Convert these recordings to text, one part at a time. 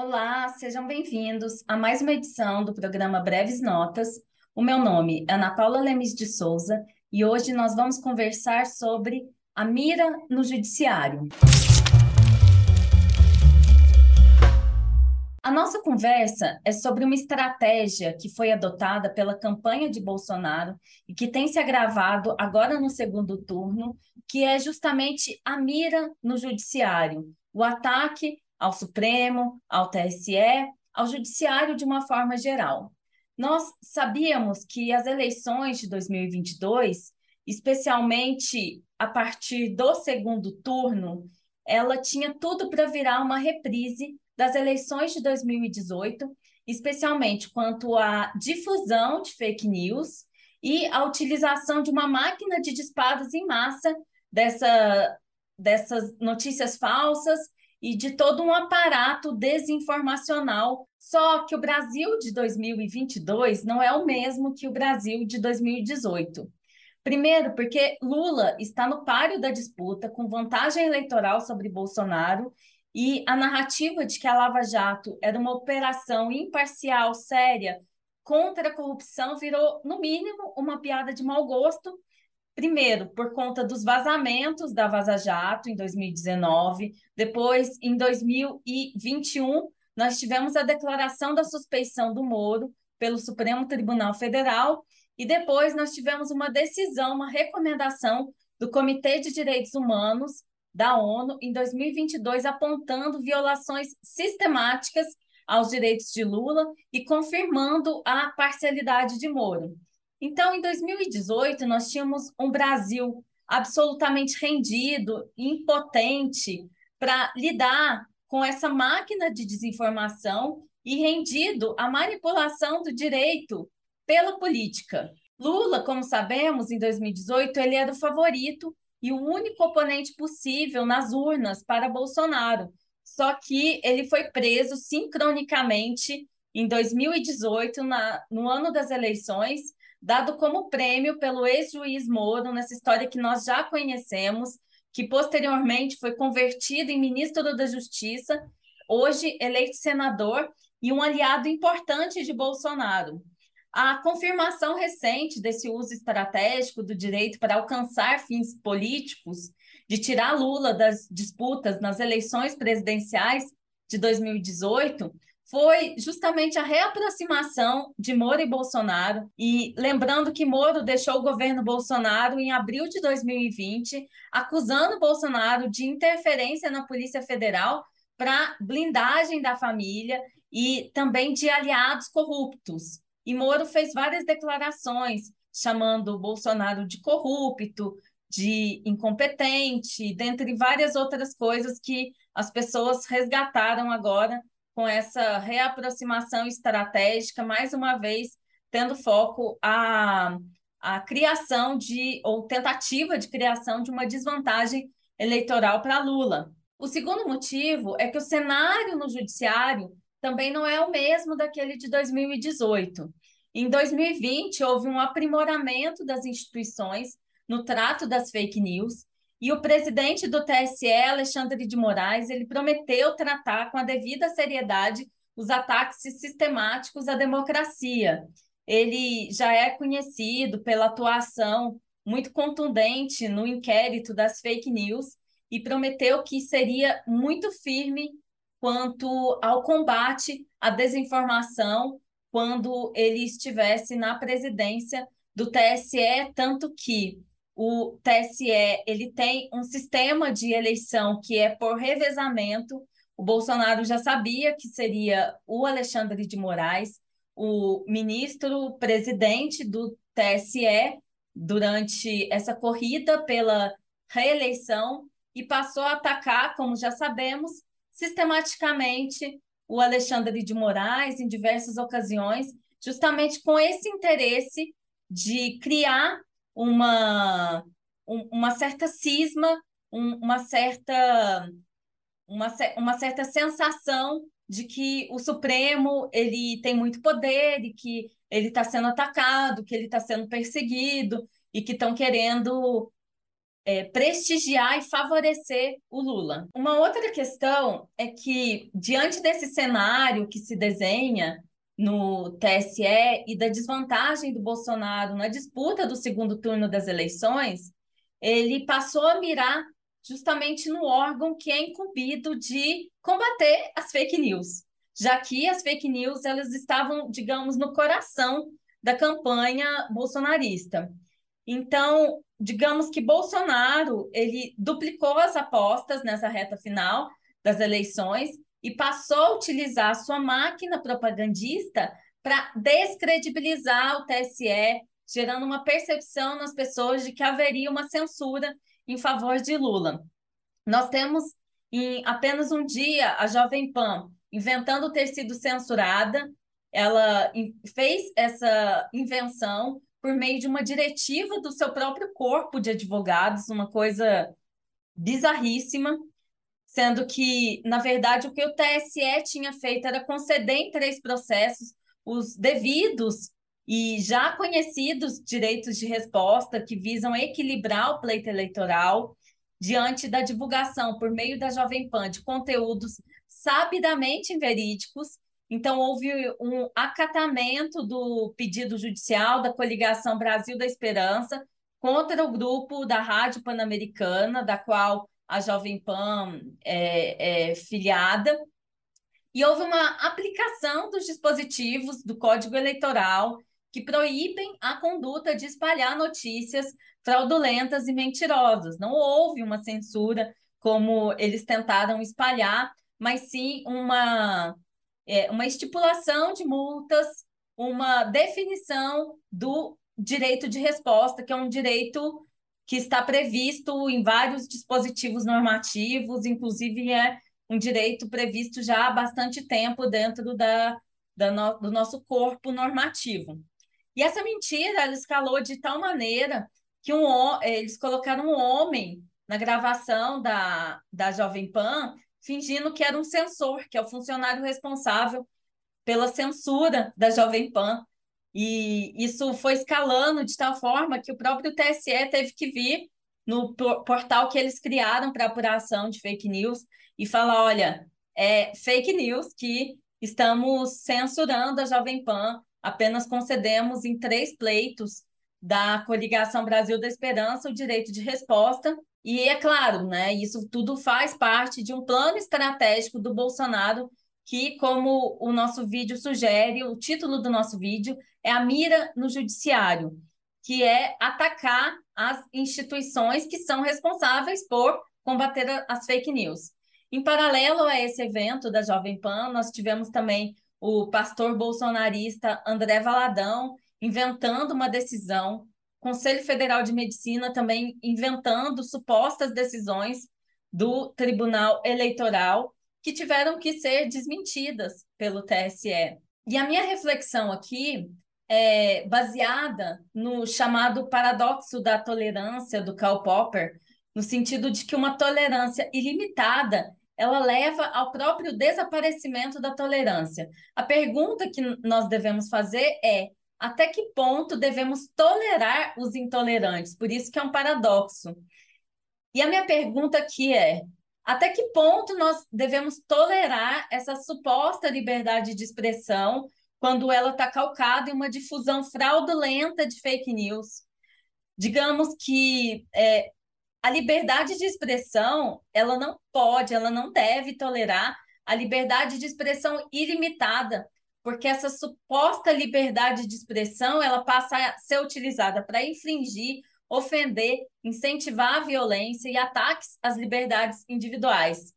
Olá, sejam bem-vindos a mais uma edição do programa Breves Notas. O meu nome é Ana Paula Lemes de Souza e hoje nós vamos conversar sobre a mira no judiciário. A nossa conversa é sobre uma estratégia que foi adotada pela campanha de Bolsonaro e que tem se agravado agora no segundo turno, que é justamente a mira no judiciário, o ataque ao Supremo, ao TSE, ao Judiciário de uma forma geral. Nós sabíamos que as eleições de 2022, especialmente a partir do segundo turno, ela tinha tudo para virar uma reprise das eleições de 2018, especialmente quanto à difusão de fake news e a utilização de uma máquina de disparos em massa dessa, dessas notícias falsas e de todo um aparato desinformacional. Só que o Brasil de 2022 não é o mesmo que o Brasil de 2018. Primeiro, porque Lula está no páreo da disputa, com vantagem eleitoral sobre Bolsonaro, e a narrativa de que a Lava Jato era uma operação imparcial, séria, contra a corrupção, virou, no mínimo, uma piada de mau gosto. Primeiro, por conta dos vazamentos da Vaza Jato em 2019, depois, em 2021, nós tivemos a declaração da suspeição do Moro pelo Supremo Tribunal Federal, e depois nós tivemos uma decisão, uma recomendação do Comitê de Direitos Humanos da ONU em 2022 apontando violações sistemáticas aos direitos de Lula e confirmando a parcialidade de Moro. Então, em 2018, nós tínhamos um Brasil absolutamente rendido, impotente para lidar com essa máquina de desinformação e rendido à manipulação do direito pela política. Lula, como sabemos, em 2018, ele era o favorito e o único oponente possível nas urnas para Bolsonaro. Só que ele foi preso sincronicamente em 2018, na, no ano das eleições, dado como prêmio pelo ex-juiz Moro, nessa história que nós já conhecemos, que posteriormente foi convertido em ministro da Justiça, hoje eleito senador e um aliado importante de Bolsonaro. A confirmação recente desse uso estratégico do direito para alcançar fins políticos, de tirar Lula das disputas nas eleições presidenciais de 2018, foi justamente a reaproximação de Moro e Bolsonaro. E lembrando que Moro deixou o governo Bolsonaro em abril de 2020, acusando Bolsonaro de interferência na Polícia Federal para blindagem da família e também de aliados corruptos. E Moro fez várias declarações chamando Bolsonaro de corrupto, de incompetente, dentre várias outras coisas que as pessoas resgataram agora com essa reaproximação estratégica, mais uma vez tendo foco a, a criação de, ou tentativa de criação de uma desvantagem eleitoral para Lula. O segundo motivo é que o cenário no judiciário também não é o mesmo daquele de 2018. Em 2020, houve um aprimoramento das instituições no trato das fake news, e o presidente do TSE, Alexandre de Moraes, ele prometeu tratar com a devida seriedade os ataques sistemáticos à democracia. Ele já é conhecido pela atuação muito contundente no inquérito das fake news e prometeu que seria muito firme quanto ao combate à desinformação quando ele estivesse na presidência do TSE, tanto que o TSE ele tem um sistema de eleição que é por revezamento. O Bolsonaro já sabia que seria o Alexandre de Moraes, o ministro presidente do TSE durante essa corrida pela reeleição e passou a atacar, como já sabemos, sistematicamente o Alexandre de Moraes em diversas ocasiões, justamente com esse interesse de criar uma, uma certa cisma, uma certa uma, uma certa sensação de que o Supremo ele tem muito poder e que ele está sendo atacado, que ele está sendo perseguido e que estão querendo é, prestigiar e favorecer o Lula. Uma outra questão é que, diante desse cenário que se desenha no TSE e da desvantagem do Bolsonaro na disputa do segundo turno das eleições, ele passou a mirar justamente no órgão que é incumbido de combater as fake news, já que as fake news elas estavam, digamos, no coração da campanha bolsonarista. Então, digamos que Bolsonaro ele duplicou as apostas nessa reta final das eleições e passou a utilizar a sua máquina propagandista para descredibilizar o TSE, gerando uma percepção nas pessoas de que haveria uma censura em favor de Lula. Nós temos em apenas um dia a Jovem Pan inventando ter sido censurada, ela fez essa invenção por meio de uma diretiva do seu próprio corpo de advogados, uma coisa bizarríssima, sendo que, na verdade, o que o TSE tinha feito era conceder em três processos os devidos e já conhecidos direitos de resposta que visam equilibrar o pleito eleitoral diante da divulgação por meio da Jovem Pan de conteúdos sabidamente inverídicos então, houve um acatamento do pedido judicial da coligação Brasil da Esperança contra o grupo da Rádio Pan-Americana, da qual a Jovem Pan é, é filiada, e houve uma aplicação dos dispositivos do Código Eleitoral que proíbem a conduta de espalhar notícias fraudulentas e mentirosas. Não houve uma censura como eles tentaram espalhar, mas sim uma é, uma estipulação de multas, uma definição do direito de resposta, que é um direito que está previsto em vários dispositivos normativos, inclusive é um direito previsto já há bastante tempo dentro da, da no, do nosso corpo normativo. E essa mentira ela escalou de tal maneira que um, eles colocaram um homem na gravação da, da Jovem Pan fingindo que era um censor, que é o funcionário responsável pela censura da Jovem Pan. E isso foi escalando de tal forma que o próprio TSE teve que vir no portal que eles criaram para apuração de fake news e falar: olha, é fake news que estamos censurando a Jovem Pan, apenas concedemos em três pleitos da coligação Brasil da Esperança o direito de resposta. E é claro, né, isso tudo faz parte de um plano estratégico do Bolsonaro, que, como o nosso vídeo sugere, o título do nosso vídeo é a mira no judiciário, que é atacar as instituições que são responsáveis por combater as fake news. Em paralelo a esse evento da Jovem Pan, nós tivemos também o pastor bolsonarista André Valadão inventando uma decisão Conselho Federal de Medicina também inventando supostas decisões do Tribunal Eleitoral que tiveram que ser desmentidas pelo TSE. E a minha reflexão aqui é baseada no chamado paradoxo da tolerância do Karl Popper, no sentido de que uma tolerância ilimitada ela leva ao próprio desaparecimento da tolerância. A pergunta que nós devemos fazer é até que ponto devemos tolerar os intolerantes? Por isso que é um paradoxo. E a minha pergunta aqui é: até que ponto nós devemos tolerar essa suposta liberdade de expressão quando ela está calcada em uma difusão fraudulenta de fake news? Digamos que é, a liberdade de expressão ela não pode, ela não deve tolerar a liberdade de expressão ilimitada, porque essa suposta liberdade de expressão ela passa a ser utilizada para infringir, ofender, incentivar a violência e ataques às liberdades individuais.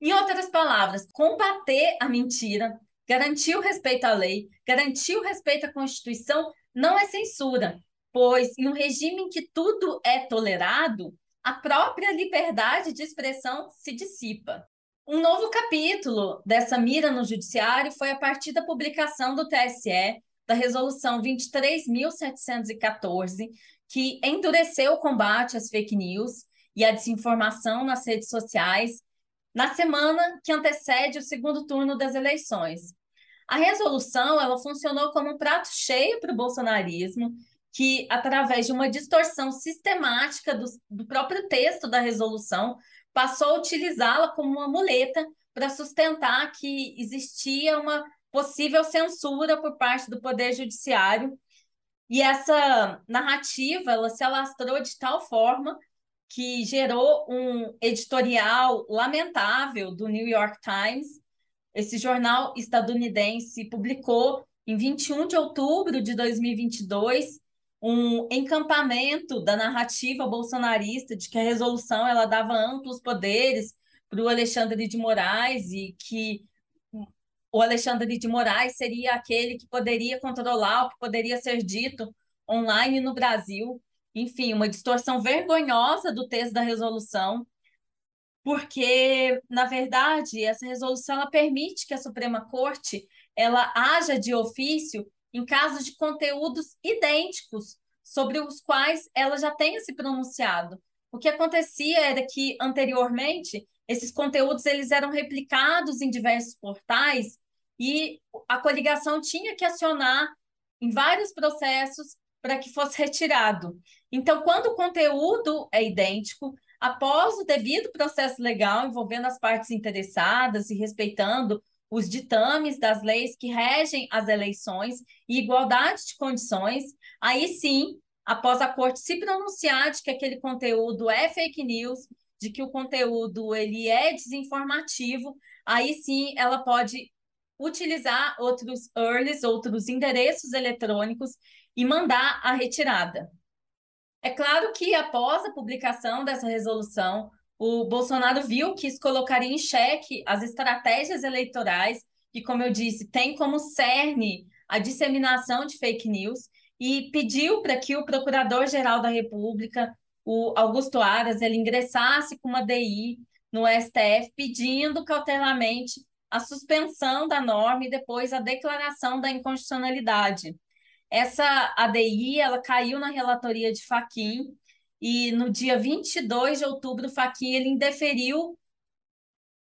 Em outras palavras, combater a mentira, garantir o respeito à lei, garantir o respeito à Constituição não é censura, pois em um regime em que tudo é tolerado, a própria liberdade de expressão se dissipa. Um novo capítulo dessa mira no judiciário foi a partir da publicação do TSE da resolução 23.714, que endureceu o combate às fake news e à desinformação nas redes sociais na semana que antecede o segundo turno das eleições. A resolução ela funcionou como um prato cheio para o bolsonarismo, que, através de uma distorção sistemática do, do próprio texto da resolução, passou a utilizá-la como uma muleta para sustentar que existia uma possível censura por parte do Poder Judiciário. E essa narrativa ela se alastrou de tal forma que gerou um editorial lamentável do New York Times. Esse jornal estadunidense publicou em 21 de outubro de 2022 um encampamento da narrativa bolsonarista de que a resolução ela dava amplos poderes para o Alexandre de Moraes e que o Alexandre de Moraes seria aquele que poderia controlar o que poderia ser dito online no Brasil. Enfim, uma distorção vergonhosa do texto da resolução, porque, na verdade, essa resolução ela permite que a Suprema Corte ela haja de ofício em casos de conteúdos idênticos sobre os quais ela já tenha se pronunciado. O que acontecia era que anteriormente esses conteúdos eles eram replicados em diversos portais e a coligação tinha que acionar em vários processos para que fosse retirado. Então, quando o conteúdo é idêntico, após o devido processo legal envolvendo as partes interessadas e respeitando os ditames das leis que regem as eleições e igualdade de condições, aí sim, após a corte se pronunciar de que aquele conteúdo é fake news, de que o conteúdo ele é desinformativo, aí sim ela pode utilizar outros URLs, outros endereços eletrônicos e mandar a retirada. É claro que após a publicação dessa resolução, o Bolsonaro viu que isso colocaria em xeque as estratégias eleitorais, que, como eu disse, tem como cerne a disseminação de fake news, e pediu para que o Procurador-Geral da República, o Augusto Aras, ele ingressasse com uma DI no STF, pedindo cautelarmente a suspensão da norma e depois a declaração da inconstitucionalidade. Essa ADI ela caiu na relatoria de Faquim, e no dia 22 de outubro, Fachin ele indeferiu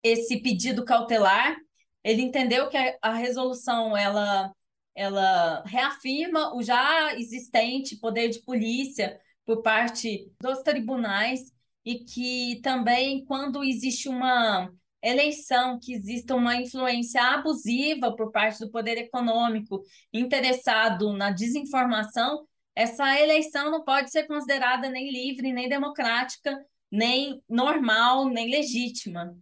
esse pedido cautelar. Ele entendeu que a, a resolução ela, ela reafirma o já existente poder de polícia por parte dos tribunais e que também, quando existe uma eleição, que exista uma influência abusiva por parte do poder econômico interessado na desinformação, essa eleição não pode ser considerada nem livre, nem democrática, nem normal, nem legítima.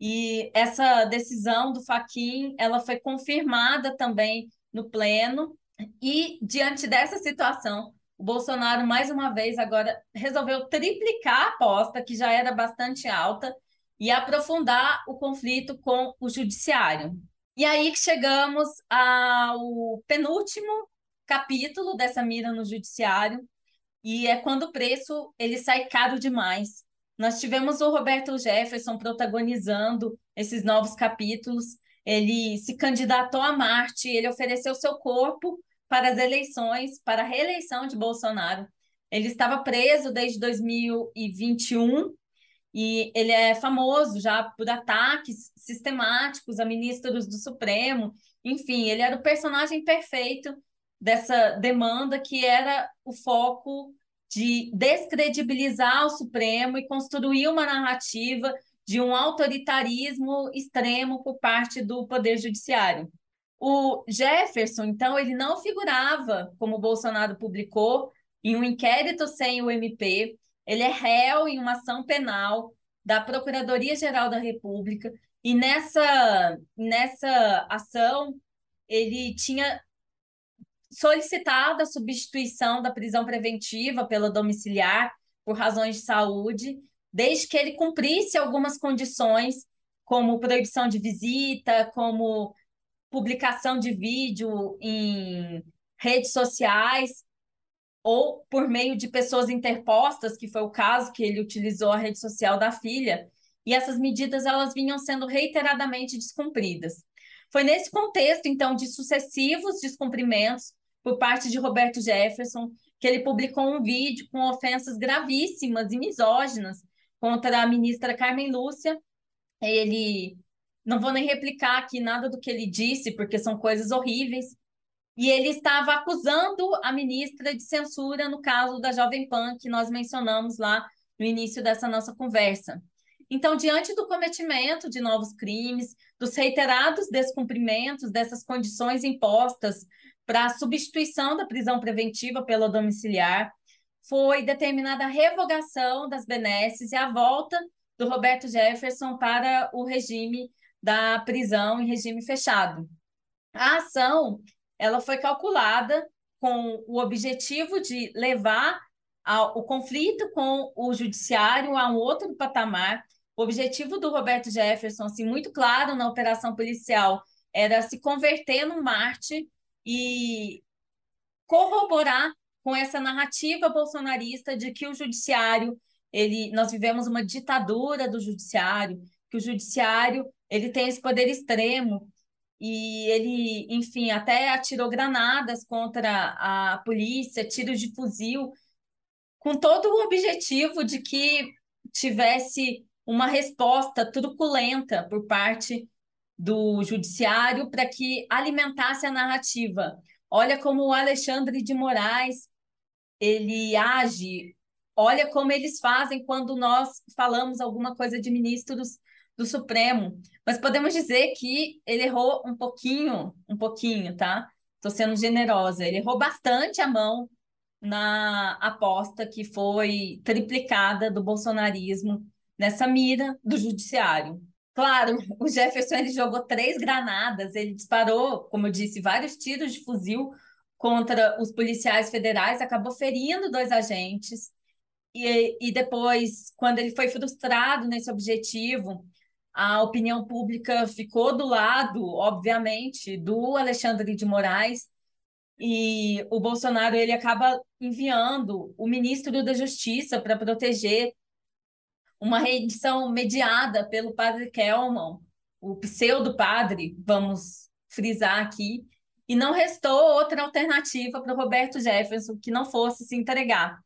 E essa decisão do Faquin, ela foi confirmada também no pleno. E diante dessa situação, o Bolsonaro mais uma vez agora resolveu triplicar a aposta que já era bastante alta e aprofundar o conflito com o judiciário. E aí que chegamos ao penúltimo capítulo dessa mira no judiciário, e é quando o preço ele sai caro demais. Nós tivemos o Roberto Jefferson protagonizando esses novos capítulos. Ele se candidatou a Marte, ele ofereceu seu corpo para as eleições, para a reeleição de Bolsonaro. Ele estava preso desde 2021 e ele é famoso já por ataques sistemáticos a ministros do Supremo. Enfim, ele era o personagem perfeito dessa demanda que era o foco de descredibilizar o Supremo e construir uma narrativa de um autoritarismo extremo por parte do Poder Judiciário. O Jefferson, então, ele não figurava, como Bolsonaro publicou, em um inquérito sem o MP, ele é réu em uma ação penal da Procuradoria-Geral da República, e nessa, nessa ação ele tinha solicitada a substituição da prisão preventiva pela domiciliar por razões de saúde, desde que ele cumprisse algumas condições, como proibição de visita, como publicação de vídeo em redes sociais ou por meio de pessoas interpostas, que foi o caso que ele utilizou a rede social da filha, e essas medidas elas vinham sendo reiteradamente descumpridas. Foi nesse contexto, então, de sucessivos descumprimentos por parte de Roberto Jefferson, que ele publicou um vídeo com ofensas gravíssimas e misóginas contra a ministra Carmen Lúcia. Ele não vou nem replicar aqui nada do que ele disse, porque são coisas horríveis, e ele estava acusando a ministra de censura no caso da Jovem Pan, que nós mencionamos lá no início dessa nossa conversa. Então, diante do cometimento de novos crimes, dos reiterados descumprimentos dessas condições impostas para a substituição da prisão preventiva pela domiciliar, foi determinada a revogação das benesses e a volta do Roberto Jefferson para o regime da prisão em regime fechado. A ação ela foi calculada com o objetivo de levar o conflito com o judiciário a um outro patamar. O objetivo do Roberto Jefferson, assim, muito claro na operação policial, era se converter num Marte e corroborar com essa narrativa bolsonarista de que o judiciário, ele, nós vivemos uma ditadura do judiciário, que o judiciário ele tem esse poder extremo e ele, enfim, até atirou granadas contra a polícia, tiros de fuzil, com todo o objetivo de que tivesse uma resposta truculenta por parte do judiciário para que alimentasse a narrativa. Olha como o Alexandre de Moraes ele age, olha como eles fazem quando nós falamos alguma coisa de ministros do Supremo. Mas podemos dizer que ele errou um pouquinho, um pouquinho, tá? Estou sendo generosa. Ele errou bastante a mão na aposta que foi triplicada do bolsonarismo nessa mira do judiciário. Claro, o Jefferson ele jogou três granadas, ele disparou, como eu disse, vários tiros de fuzil contra os policiais federais, acabou ferindo dois agentes. E, e depois, quando ele foi frustrado nesse objetivo, a opinião pública ficou do lado, obviamente, do Alexandre de Moraes, e o Bolsonaro ele acaba enviando o ministro da Justiça para proteger uma rendição mediada pelo padre Kelman, o pseudo-padre, vamos frisar aqui, e não restou outra alternativa para Roberto Jefferson que não fosse se entregar.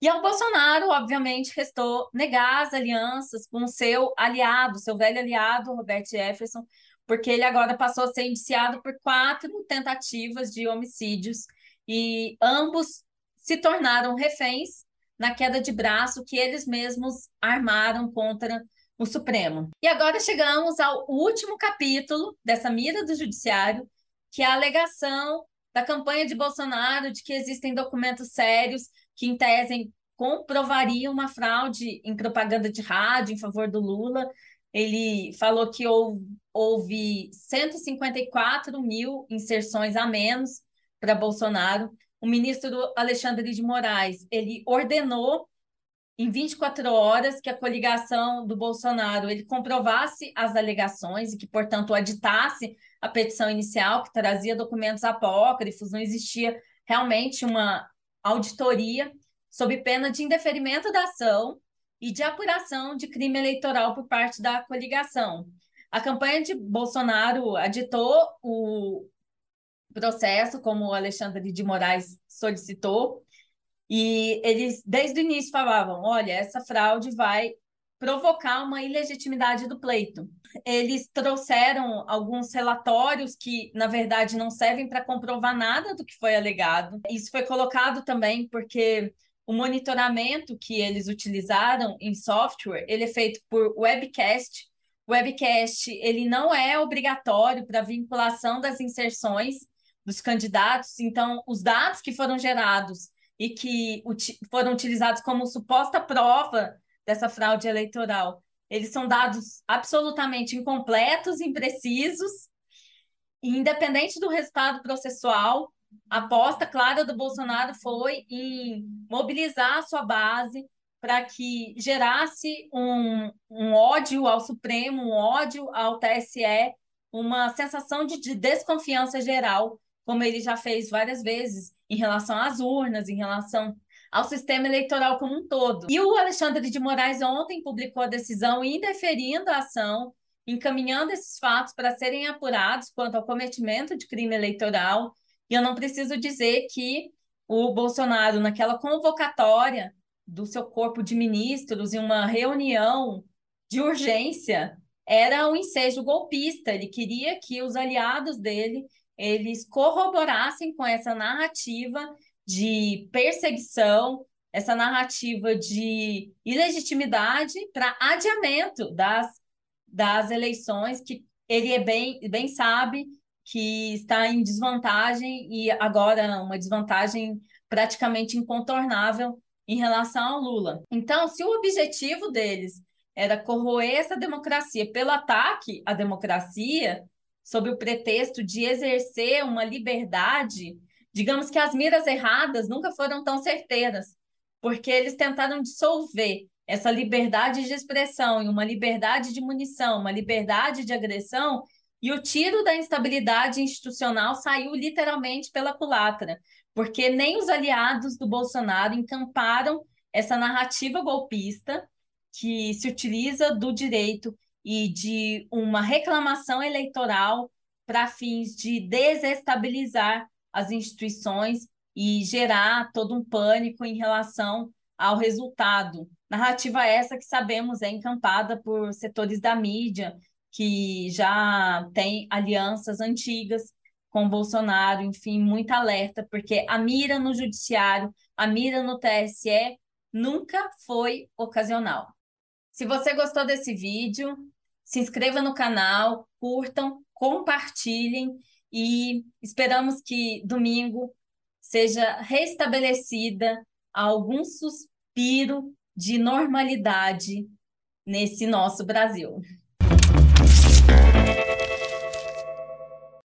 E ao Bolsonaro, obviamente, restou negar as alianças com seu aliado, seu velho aliado, Roberto Jefferson, porque ele agora passou a ser indiciado por quatro tentativas de homicídios e ambos se tornaram reféns na queda de braço que eles mesmos armaram contra o Supremo. E agora chegamos ao último capítulo dessa mira do judiciário, que é a alegação da campanha de Bolsonaro de que existem documentos sérios que, em tese, comprovariam uma fraude em propaganda de rádio em favor do Lula. Ele falou que houve, houve 154 mil inserções a menos para Bolsonaro. O ministro Alexandre de Moraes ele ordenou em 24 horas que a coligação do Bolsonaro ele comprovasse as alegações e que, portanto, aditasse a petição inicial que trazia documentos apócrifos, não existia realmente uma auditoria sob pena de indeferimento da ação e de apuração de crime eleitoral por parte da coligação. A campanha de Bolsonaro aditou o processo, como o Alexandre de Moraes solicitou, e eles, desde o início, falavam: olha, essa fraude vai provocar uma ilegitimidade do pleito. Eles trouxeram alguns relatórios que, na verdade, não servem para comprovar nada do que foi alegado. Isso foi colocado também porque o monitoramento que eles utilizaram em software, ele é feito por webcast. O webcast, ele não é obrigatório para vinculação das inserções dos candidatos, então os dados que foram gerados e que foram utilizados como suposta prova dessa fraude eleitoral. Eles são dados absolutamente incompletos, imprecisos, e independente do resultado processual, a aposta clara do Bolsonaro foi em mobilizar a sua base para que gerasse um, um ódio ao Supremo, um ódio ao TSE, uma sensação de, de desconfiança geral, como ele já fez várias vezes em relação às urnas, em relação ao sistema eleitoral como um todo. E o Alexandre de Moraes ontem publicou a decisão indeferindo a ação, encaminhando esses fatos para serem apurados quanto ao cometimento de crime eleitoral. E eu não preciso dizer que o Bolsonaro, naquela convocatória do seu corpo de ministros, em uma reunião de urgência, era um ensejo golpista. Ele queria que os aliados dele eles corroborassem com essa narrativa de perseguição, essa narrativa de ilegitimidade para adiamento das, das eleições, que ele é bem, bem sabe que está em desvantagem e agora uma desvantagem praticamente incontornável em relação ao Lula. Então, se o objetivo deles era corroer essa democracia pelo ataque à democracia, sob o pretexto de exercer uma liberdade, digamos que as miras erradas nunca foram tão certeiras, porque eles tentaram dissolver essa liberdade de expressão em uma liberdade de munição, uma liberdade de agressão, e o tiro da instabilidade institucional saiu literalmente pela culatra, porque nem os aliados do Bolsonaro encamparam essa narrativa golpista que se utiliza do direito e de uma reclamação eleitoral para fins de desestabilizar as instituições e gerar todo um pânico em relação ao resultado. Narrativa essa que sabemos é encampada por setores da mídia que já tem alianças antigas com Bolsonaro, enfim, muito alerta, porque a mira no judiciário, a mira no TSE nunca foi ocasional. Se você gostou desse vídeo, se inscreva no canal, curtam, compartilhem e esperamos que domingo seja restabelecida algum suspiro de normalidade nesse nosso Brasil.